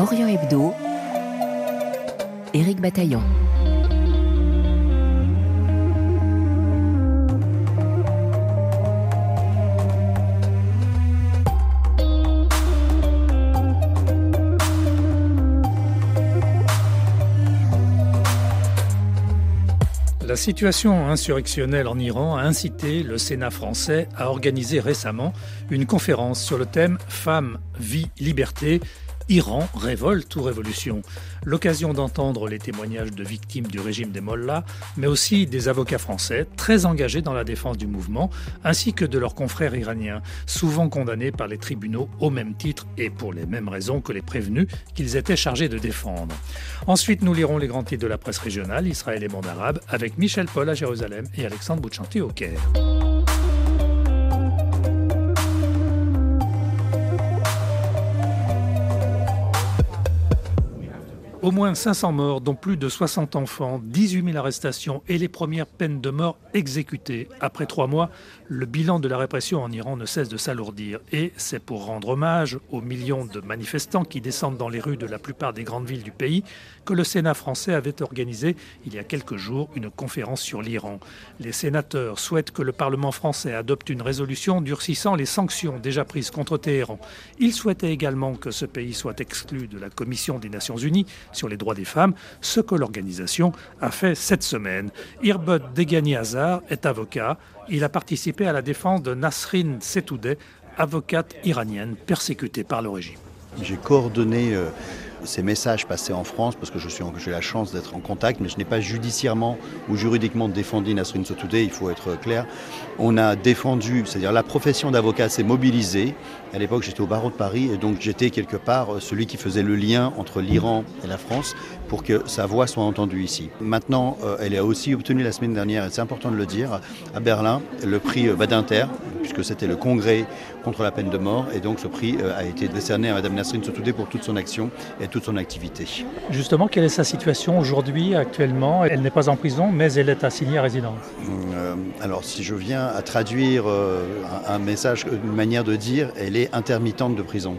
Orient Hebdo, Éric Bataillon. La situation insurrectionnelle en Iran a incité le Sénat français à organiser récemment une conférence sur le thème Femmes, vie, liberté Iran, révolte ou révolution L'occasion d'entendre les témoignages de victimes du régime des Mollahs, mais aussi des avocats français très engagés dans la défense du mouvement, ainsi que de leurs confrères iraniens, souvent condamnés par les tribunaux au même titre et pour les mêmes raisons que les prévenus qu'ils étaient chargés de défendre. Ensuite, nous lirons les grands titres de la presse régionale, Israël et monde arabe, avec Michel Paul à Jérusalem et Alexandre Bouchanti au Caire. Au moins 500 morts, dont plus de 60 enfants, 18 000 arrestations et les premières peines de mort exécutées. Après trois mois, le bilan de la répression en Iran ne cesse de s'alourdir. Et c'est pour rendre hommage aux millions de manifestants qui descendent dans les rues de la plupart des grandes villes du pays que le Sénat français avait organisé il y a quelques jours une conférence sur l'Iran. Les sénateurs souhaitent que le Parlement français adopte une résolution durcissant les sanctions déjà prises contre Téhéran. Ils souhaitaient également que ce pays soit exclu de la Commission des Nations Unies sur les droits des femmes, ce que l'organisation a fait cette semaine. Irbud Degani Hazar est avocat. Il a participé à la défense de Nasrin Setoudeh, avocate iranienne persécutée par le régime. J'ai coordonné euh, ces messages passés en France, parce que j'ai la chance d'être en contact, mais je n'ai pas judiciairement ou juridiquement défendu Nasrin Sotoudeh, il faut être clair. On a défendu, c'est-à-dire la profession d'avocat s'est mobilisée. À l'époque, j'étais au barreau de Paris et donc j'étais quelque part euh, celui qui faisait le lien entre l'Iran et la France pour que sa voix soit entendue ici. Maintenant, euh, elle a aussi obtenu la semaine dernière, et c'est important de le dire, à Berlin, le prix Badinter, puisque c'était le congrès contre la peine de mort. Et donc ce prix a été décerné à Mme Nasrin Sotoudeh pour toute son action toute son activité. Justement, quelle est sa situation aujourd'hui, actuellement? Elle n'est pas en prison, mais elle est assignée à résidence. Euh, alors, si je viens à traduire euh, un, message, une manière de dire, elle est intermittente de prison.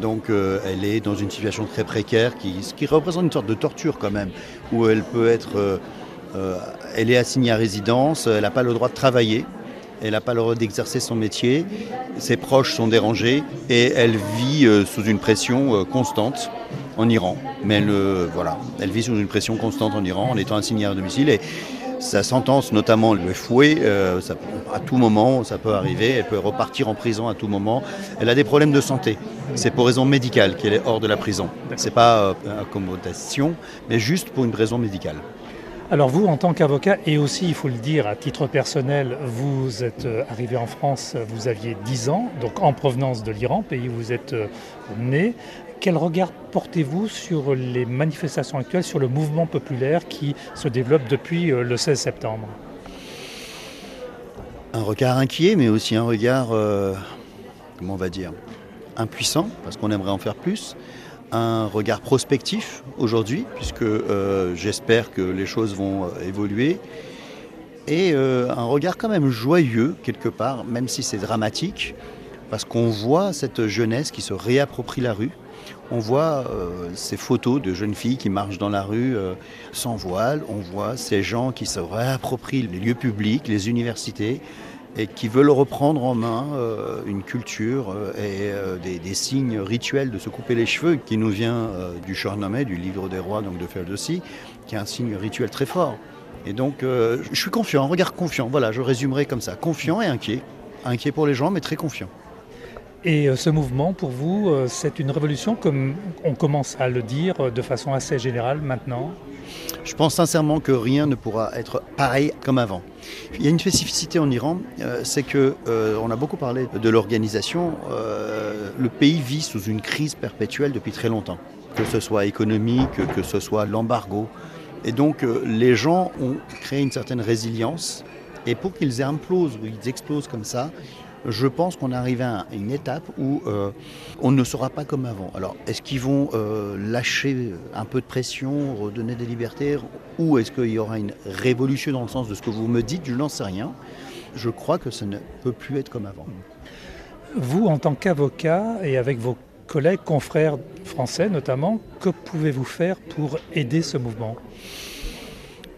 Donc, euh, elle est dans une situation très précaire, qui, ce qui représente une sorte de torture quand même, où elle peut être. elle est assignée à résidence, elle n'a pas le droit de travailler, elle n'a pas le droit d'exercer son métier, ses proches sont dérangés et elle vit euh, sous une pression euh, constante en Iran. Mais elle, euh, voilà, elle vit sous une pression constante en Iran en étant assignée à domicile. Et sa sentence, notamment le fouet, à tout moment, ça peut arriver. Elle peut repartir en prison à tout moment. Elle a des problèmes de santé. C'est pour raison médicale qu'elle est hors de la prison. Ce n'est pas accommodation, mais juste pour une raison médicale. Alors vous, en tant qu'avocat, et aussi, il faut le dire, à titre personnel, vous êtes euh, arrivé en France, vous aviez 10 ans, donc en provenance de l'Iran, pays où vous êtes euh, né. Quel regard portez-vous sur les manifestations actuelles, sur le mouvement populaire qui se développe depuis euh, le 16 septembre? Un regard inquiet, mais aussi un regard, comment on va dire, impuissant, parce qu'on aimerait en faire plus un regard prospectif aujourd'hui, puisque euh, j'espère que les choses vont euh, évoluer, et euh, un regard quand même joyeux quelque part, même si c'est dramatique, parce qu'on voit cette jeunesse qui se réapproprie la rue. On voit ces photos de jeunes filles qui marchent dans la rue sans voile. On voit ces gens qui se réapproprient les lieux publics, les universités et qui veulent reprendre en main euh, une culture euh, et euh, des, signes rituels de se couper les cheveux qui nous vient du Shahnameh, du livre des rois, donc de Ferdowsi, qui est un signe rituel très fort. Et donc je suis confiant, regard confiant, voilà, je résumerai comme ça, confiant et inquiet. Inquiet pour les gens, mais très confiant. Et ce mouvement, pour vous, c'est une révolution, comme on commence à le dire de façon assez générale maintenant? Je pense sincèrement que rien ne pourra être pareil comme avant. Il y a une spécificité en Iran, euh, c'est que euh, on a beaucoup parlé de l'organisation. Euh, le pays vit sous une crise perpétuelle depuis très longtemps, que ce soit économique, que ce soit l'embargo. Et donc les gens ont créé une certaine résilience. Et pour qu'ils implosent ou ils explosent comme ça, je pense qu'on arrive à une étape où euh, on ne sera pas comme avant. Alors, est-ce qu'ils vont euh, lâcher un peu de pression, redonner des libertés, ou est-ce qu'il y aura une révolution dans le sens de ce que vous me dites? Je n'en sais rien. Je crois que ça ne peut plus être comme avant. Vous, en tant qu'avocat et avec vos collègues, confrères français notamment. Que pouvez-vous faire pour aider ce mouvement?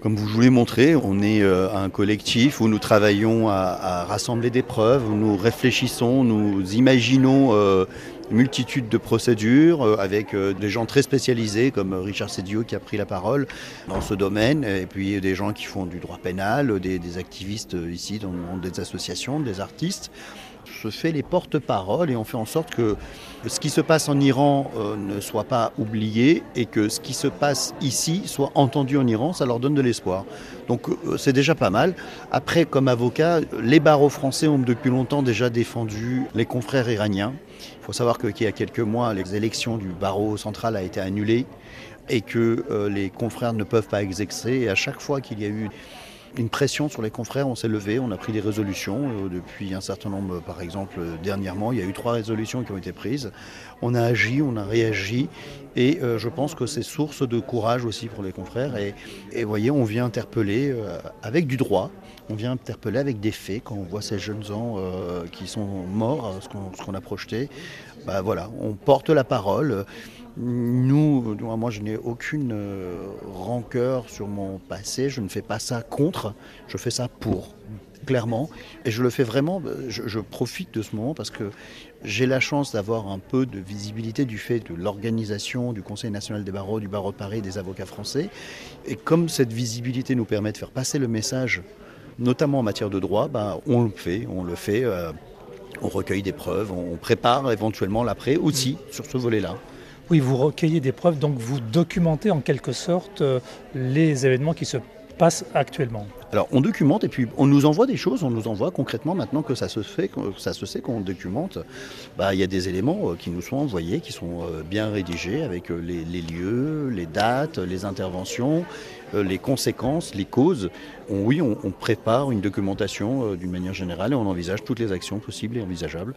Comme vous voulez montrer, on est euh, un collectif où nous travaillons à, rassembler des preuves, où nous réfléchissons, nous imaginons euh, une multitude de procédures euh, avec des gens très spécialisés comme Richard Sedio qui a pris la parole dans ce domaine, et puis des gens qui font du droit pénal, des, activistes ici dans des associations, des artistes se fait les porte-parole et on fait en sorte que ce qui se passe en Iran euh, ne soit pas oublié et que ce qui se passe ici soit entendu en Iran, ça leur donne de l'espoir. Donc euh, c'est déjà pas mal. Après, comme avocat, les barreaux français ont depuis longtemps déjà défendu les confrères iraniens. Il faut savoir qu'il y a quelques mois, les élections du barreau central a été annulées et que euh, les confrères ne peuvent pas exercer. Et à chaque fois qu'il y a eu une pression sur les confrères. On s'est levé, on a pris des résolutions. Euh, depuis un certain nombre, par exemple, dernièrement, il y a eu trois résolutions qui ont été prises. On a agi, on a réagi. Et euh, je pense que c'est source de courage aussi pour les confrères. Et, vous voyez, on vient interpeller euh, avec du droit. On vient interpeller avec des faits quand on voit ces jeunes gens qui sont morts, ce qu'on a projeté. Bah, voilà, on porte la parole. Nous, moi je n'ai aucune euh, rancœur sur mon passé, je ne fais pas ça contre, je fais ça pour, clairement. Et je le fais vraiment, je, profite de ce moment parce que j'ai la chance d'avoir un peu de visibilité du fait de l'organisation du Conseil national des barreaux, du barreau de Paris, des avocats français. Et comme cette visibilité nous permet de faire passer le message, notamment en matière de droit, bah, on le fait, on le fait. Euh, on recueille des preuves, on prépare éventuellement l'après aussi sur ce volet-là. Oui, vous recueillez des preuves, donc vous documentez en quelque sorte euh, les événements qui se passent actuellement. Alors on documente et puis on nous envoie des choses, on nous envoie concrètement maintenant que ça se fait, que ça se sait qu'on documente. Bah, il y a des éléments euh, qui nous sont envoyés, qui sont euh, bien rédigés avec les, lieux, les dates, les interventions, les conséquences, les causes. oui, on, prépare une documentation d'une manière générale et on envisage toutes les actions possibles et envisageables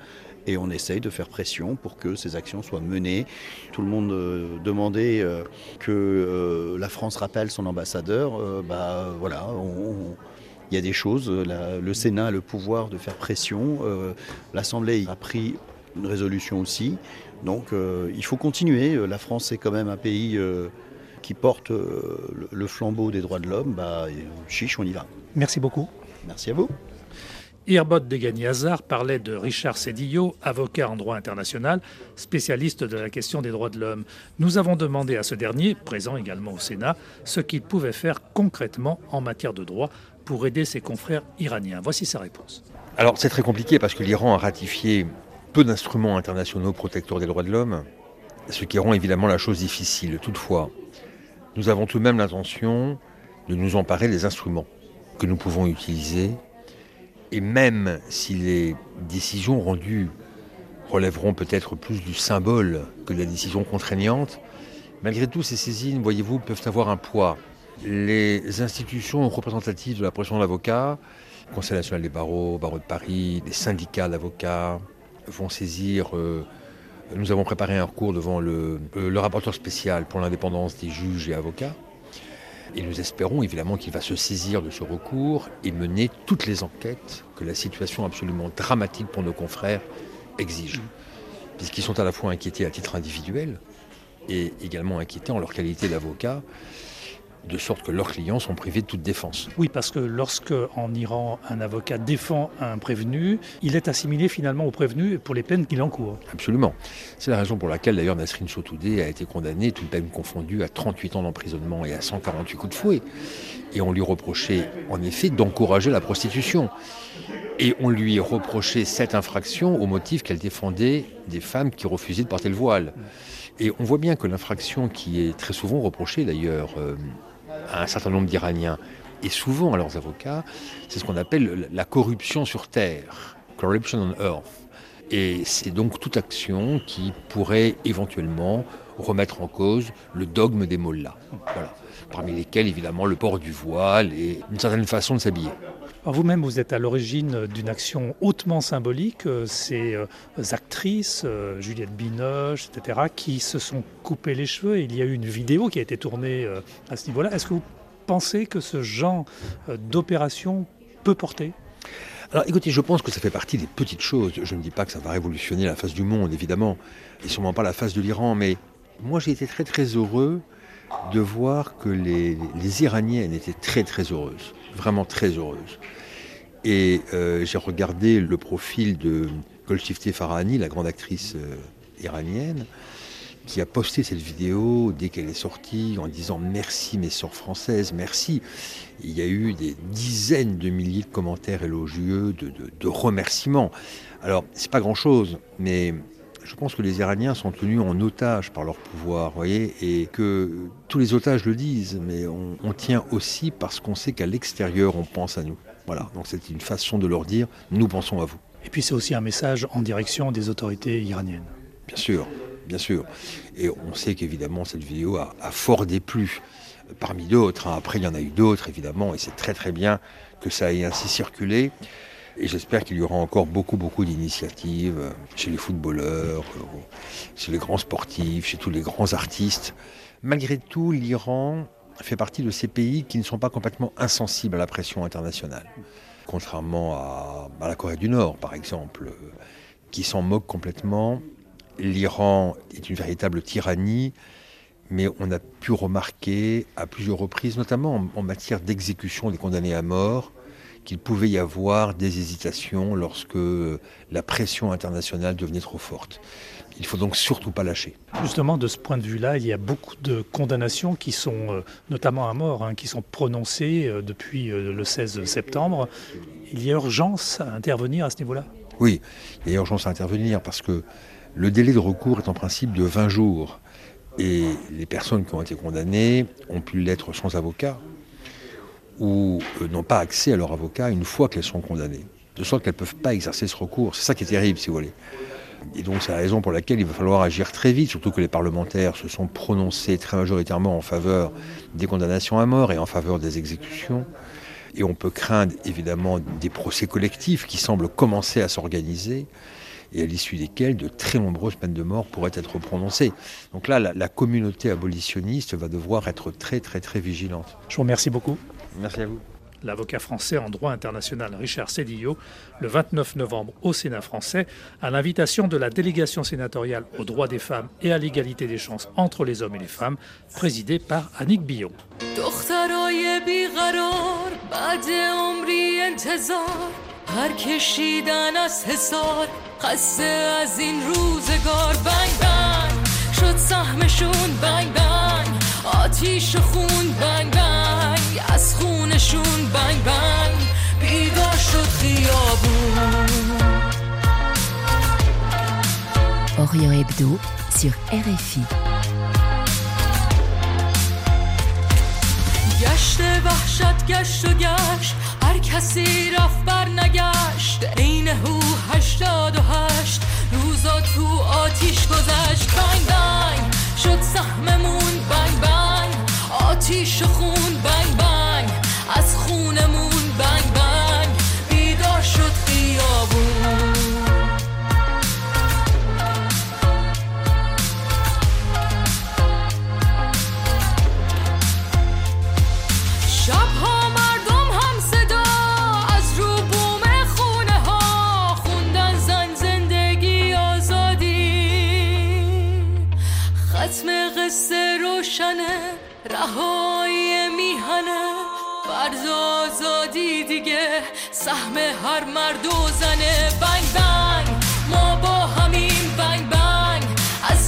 et on essaye de faire pression pour que ces actions soient menées. Tout le monde euh, demandait euh, que euh, la France rappelle son ambassadeur. bah voilà, il y a des choses. le Sénat a le pouvoir de faire pression. L'Assemblée a pris une résolution aussi. Donc il faut continuer. La France est quand même un pays qui porte le flambeau des droits de l'homme. Bah, chiche, on y va. Merci beaucoup. Merci à vous. Irbot Degani-Hazard parlait de Richard Sedillo, avocat en droit international, spécialiste de la question des droits de l'homme. Nous avons demandé à ce dernier, présent également au Sénat, ce qu'il pouvait faire concrètement en matière de droit pour aider ses confrères iraniens. Voici sa réponse. Alors c'est très compliqué parce que l'Iran a ratifié peu d'instruments internationaux protecteurs des droits de l'homme, ce qui rend évidemment la chose difficile. Toutefois, nous avons tout de même l'intention de nous emparer des instruments que nous pouvons utiliser et même si les décisions rendues relèveront peut-être plus du symbole que de la décision contraignante, malgré tout, ces saisines, voyez-vous, peuvent avoir un poids. Les institutions représentatives de la profession d'avocat, Conseil national des barreaux, Barreau de Paris, les syndicats d'avocats, vont saisir. Euh, nous avons préparé un recours devant le, euh, le rapporteur spécial pour l'indépendance des juges et avocats. Et nous espérons évidemment qu'il va se saisir de ce recours et mener toutes les enquêtes que la situation absolument dramatique pour nos confrères exige. Puisqu'ils sont à la fois inquiétés à titre individuel et également inquiétés en leur qualité d'avocat de sorte que leurs clients sont privés de toute défense. Oui, parce que lorsque en Iran un avocat défend un prévenu, il est assimilé finalement au prévenu pour les peines qu'il encourt. Absolument. C'est la raison pour laquelle d'ailleurs Nasrin Sotoudeh a été condamné, toute peine confondue, à 38 ans d'emprisonnement et à 148 coups de fouet. Et on lui reprochait en effet d'encourager la prostitution. Et on lui reprochait cette infraction au motif qu'elle défendait des femmes qui refusaient de porter le voile. Et on voit bien que l'infraction qui est très souvent reprochée d'ailleurs euh, un certain nombre d'Iraniens et souvent à leurs avocats, c'est ce qu'on appelle la corruption sur terre, corruption on earth. Et c'est donc toute action qui pourrait éventuellement remettre en cause le dogme des mollahs. Parmi lesquels, évidemment, le port du voile et une certaine façon de s'habiller. Vous-même, vous êtes à l'origine d'une action hautement symbolique. Euh, ces euh, actrices, euh, Juliette Binoche, etc., qui se sont coupées les cheveux. Il y a eu une vidéo qui a été tournée à ce niveau-là. Est-ce que vous pensez que ce genre d'opération peut porter? Alors écoutez, je pense que ça fait partie des petites choses. Je ne dis pas que ça va révolutionner la face du monde, évidemment, et sûrement pas la face de l'Iran, mais moi j'ai été très très heureux de voir que les, Iraniennes étaient très très heureuses, vraiment très heureuses. Et euh, j'ai regardé le profil de Golshifteh Farahani, la grande actrice euh, iranienne, qui a posté cette vidéo dès qu'elle est sortie en disant merci mes sœurs françaises, merci. Il y a eu des dizaines de milliers de commentaires élogieux, de, remerciements. Alors, c'est pas grand chose, mais je pense que les Iraniens sont tenus en otage par leur pouvoir, voyez, et que tous les otages le disent, mais on, on tient aussi parce qu'on sait qu'à l'extérieur, on pense à nous. Voilà, donc c'est une façon de leur dire, nous pensons à vous. Et puis c'est aussi un message en direction des autorités iraniennes. Bien sûr, bien sûr. Et on sait qu'évidemment, cette vidéo a, fort déplu parmi d'autres. Hein. Après, il y en a eu d'autres, évidemment, et c'est très très bien que ça ait ainsi circulé. Et j'espère qu'il y aura encore beaucoup, beaucoup d'initiatives euh, chez les footballeurs, euh, chez les grands sportifs, chez tous les grands artistes. Malgré tout, l'Iran fait partie de ces pays qui ne sont pas complètement insensibles à la pression internationale. Contrairement à, à la Corée du Nord, par exemple, euh, qui s'en moque complètement l'Iran est une véritable tyrannie, mais on a pu remarquer à plusieurs reprises, notamment en, matière d'exécution des condamnés à mort, qu'il pouvait y avoir des hésitations lorsque la pression internationale devenait trop forte. Il faut donc surtout pas lâcher. Justement, de ce point de vue-là, il y a beaucoup de condamnations qui sont, euh, notamment à mort, hein, qui sont prononcées euh, depuis euh, le 16 septembre. Il y a urgence à intervenir à ce niveau-là? Oui, il y a urgence à intervenir parce que le délai de recours est en principe de 20 jours. Et les personnes qui ont été condamnées ont pu l'être sans avocat ou euh, n'ont pas accès à leur avocat une fois qu'elles sont condamnées. De sorte qu'elles ne peuvent pas exercer ce recours. C'est ça qui est terrible, si vous voulez. Et donc c'est la raison pour laquelle il va falloir agir très vite, surtout que les parlementaires se sont prononcés très majoritairement en faveur des condamnations à mort et en faveur des exécutions. Et on peut craindre évidemment des procès collectifs qui semblent commencer à s'organiser et à l'issue desquelles de très nombreuses peines de mort pourraient être prononcées. Donc là, la, communauté abolitionniste va devoir être très très très vigilante. Je vous remercie beaucoup. Merci à vous l'avocat français en droit international Richard Cédillo, le 29 novembre au Sénat français, à l'invitation de la délégation sénatoriale aux droits des femmes et à l'égalité des chances entre les hommes et les femmes, présidée par Annick Billon. پر کشیدن از حسار خسته از این روزگار بنگ بنگ شد سهمشون بنگ بنگ آتیش خون بنگ بنگ از خونشون بنگ بنگ بیدار شد خیابون. Orient Hebdo sur RFI. گشت وحشت گشت و گشت هر کسی رفت بر نگشت. عین هو هشتاد و هشت روزا تو آتیش گذشت. بنگ بنگ شد سهممون بنگ بنگ آتیش خون بنگ بنگ از خونمون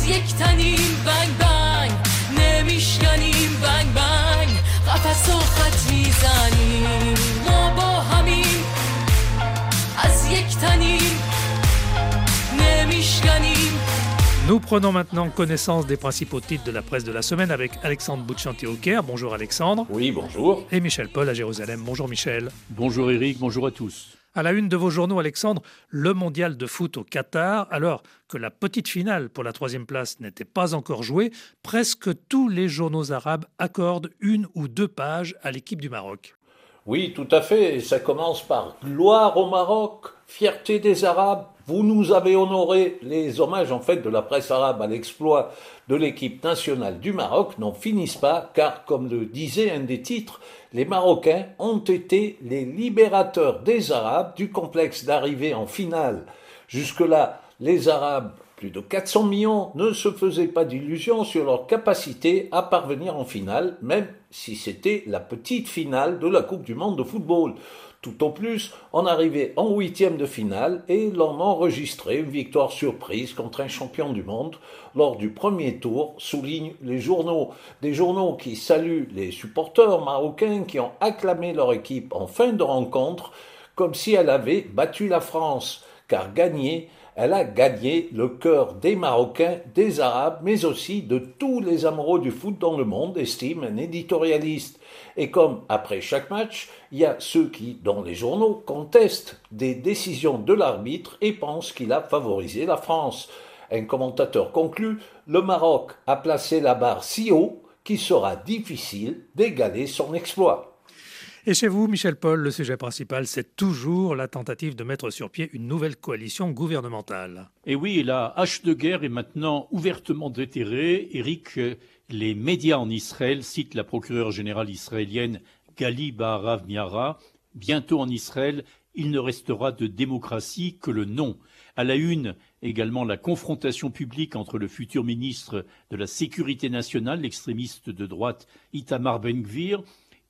از یک تنیم بنگ بنگ نمیشکنیم بنگ بنگ قفص و خط میزنیم ما با همین از یک تنیم نمیشکنیم Nous prenons maintenant connaissance des principaux titres de la presse de la semaine avec Alexandre Bouchanti au Caire. Bonjour Alexandre. Oui, bonjour. Et Michel Paul à Jérusalem. Bonjour Michel. Bonjour Eric, bonjour à tous. À la une de vos journaux, Alexandre, le mondial de foot au Qatar, alors que la petite finale pour la troisième place n'était pas encore jouée, presque tous les journaux arabes accordent une ou deux pages à l'équipe du Maroc. Oui, tout à fait. Ça commence par gloire au Maroc, fierté des Arabes, Vous nous avez honoré les hommages en fait de la presse arabe à l'exploit de l'équipe nationale du Maroc n'en finissent pas, car comme le disait un des titres, les Marocains ont été les libérateurs des Arabes du complexe d'arrivée en finale. Jusque-là, les Arabes, plus de 400 millions, ne se faisaient pas d'illusions sur leur capacité à parvenir en finale, même si c'était la petite finale de la Coupe du Monde de football. Tout au plus, on arrivait en huitième de finale et l'on enregistrait une victoire surprise contre un champion du monde lors du premier tour, soulignent les journaux. Des journaux qui saluent les supporters marocains qui ont acclamé leur équipe en fin de rencontre comme si elle avait battu la France, car gagné, elle a gagné le cœur des Marocains, des Arabes, mais aussi de tous les amoureux du foot dans le monde, estime un éditorialiste. Et comme après chaque match, il y a ceux qui, dans les journaux, contestent des décisions de l'arbitre et pensent qu'il a favorisé la France. Un commentateur conclut, le Maroc a placé la barre si haut qu'il sera difficile d'égaler son exploit. Et chez vous, Michel Paul, le sujet principal, c'est toujours la tentative de mettre sur pied une nouvelle coalition gouvernementale. Et oui, la hache de guerre est maintenant ouvertement déterrée. Eric, les médias en Israël citent la procureure générale israélienne Gali Baharav Miara. Bientôt en Israël, il ne restera de démocratie que le nom. À la une, également la confrontation publique entre le futur ministre de la Sécurité nationale, l'extrémiste de droite Itamar Ben-Gvir,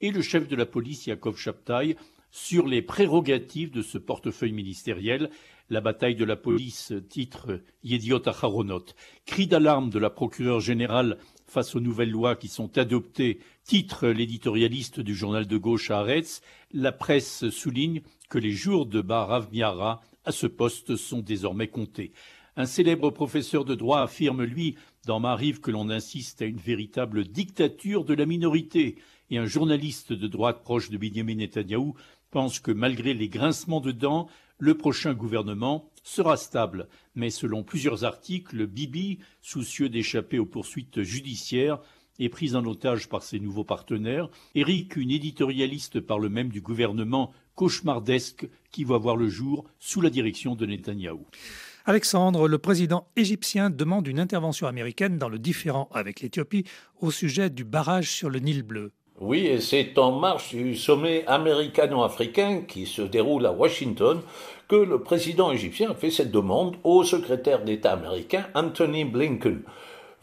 et le chef de la police Yaakov Chaptaï sur les prérogatives de ce portefeuille ministériel. La bataille de la police, titre Yediot Acharonot. Cri d'alarme de la procureure générale face aux nouvelles lois qui sont adoptées, titre l'éditorialiste du journal de gauche Haaretz. La presse souligne que les jours de Barav Miara à ce poste sont désormais comptés. Un célèbre professeur de droit affirme, lui, dans M'arrive que l'on insiste à une véritable dictature de la minorité et un journaliste de droite proche de Benjamin Netanyahou pense que malgré les grincements de dents, le prochain gouvernement sera stable. Mais selon plusieurs articles, Bibi, soucieux d'échapper aux poursuites judiciaires, est pris en otage par ses nouveaux partenaires. Eric, une éditorialiste parle même du gouvernement cauchemardesque qui va voir le jour sous la direction de Netanyahou. Alexandre, le président égyptien demande une intervention américaine dans le différend avec l'Éthiopie au sujet du barrage sur le Nil bleu. Oui, et c'est en marche du sommet américano-africain qui se déroule à Washington que le président égyptien a fait cette demande au secrétaire d'État américain Anthony Blinken.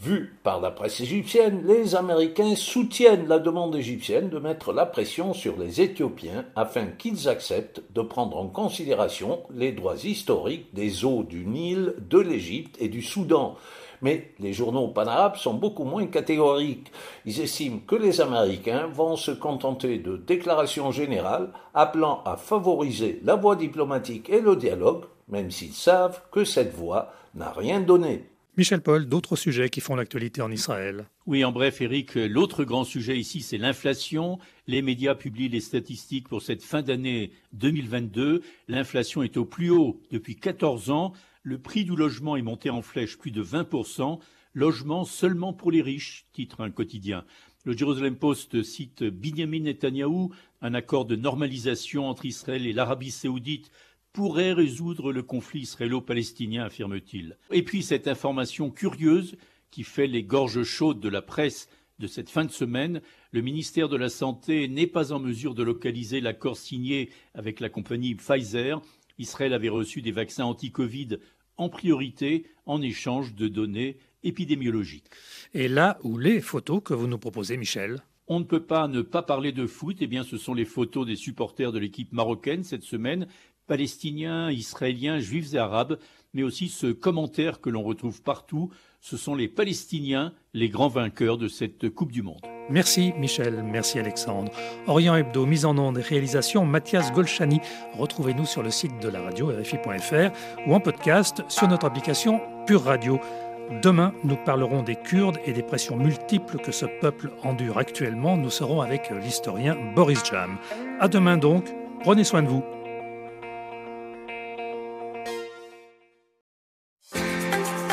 Vu par la presse égyptienne, les Américains soutiennent la demande égyptienne de mettre la pression sur les Éthiopiens afin qu'ils acceptent de prendre en considération les droits historiques des eaux du Nil, de l'Égypte et du Soudan. Mais les journaux panarabes sont beaucoup moins catégoriques. Ils estiment que les Américains vont se contenter de déclarations générales appelant à favoriser la voie diplomatique et le dialogue, même s'ils savent que cette voie n'a rien donné. Michel Paul, d'autres sujets qui font l'actualité en Israël. Oui, en bref, Eric, l'autre grand sujet ici, c'est l'inflation. Les médias publient les statistiques pour cette fin d'année 2022. L'inflation est au plus haut depuis 14 ans. Le prix du logement est monté en flèche plus de 20%. Logement seulement pour les riches, titre un quotidien. Le Jerusalem Post cite Binyamin Netanyahou, un accord de normalisation entre Israël et l'Arabie saoudite pourrait résoudre le conflit israélo-palestinien, affirme-t-il. Et puis cette information curieuse qui fait les gorges chaudes de la presse de cette fin de semaine, le ministère de la Santé n'est pas en mesure de localiser l'accord signé avec la compagnie Pfizer. Israël avait reçu des vaccins anti-Covid en priorité en échange de données épidémiologiques. Et là où les photos que vous nous proposez, Michel on ne peut pas ne pas parler de foot. Eh bien, ce sont les photos des supporters de l'équipe marocaine cette semaine palestiniens, israéliens, juifs et arabes, mais aussi ce commentaire que l'on retrouve partout, ce sont les Palestiniens, les grands vainqueurs de cette Coupe du Monde. Merci Michel, merci Alexandre. Orient Hebdo, mise en onde et réalisation, Mathias Golchani. Retrouvez-nous sur le site de la radio RFI.fr ou en podcast sur notre application Pure Radio. Demain, nous parlerons des Kurdes et des pressions multiples que ce peuple endure actuellement. Nous serons avec l'historien Boris Jam. À demain donc, prenez soin de vous.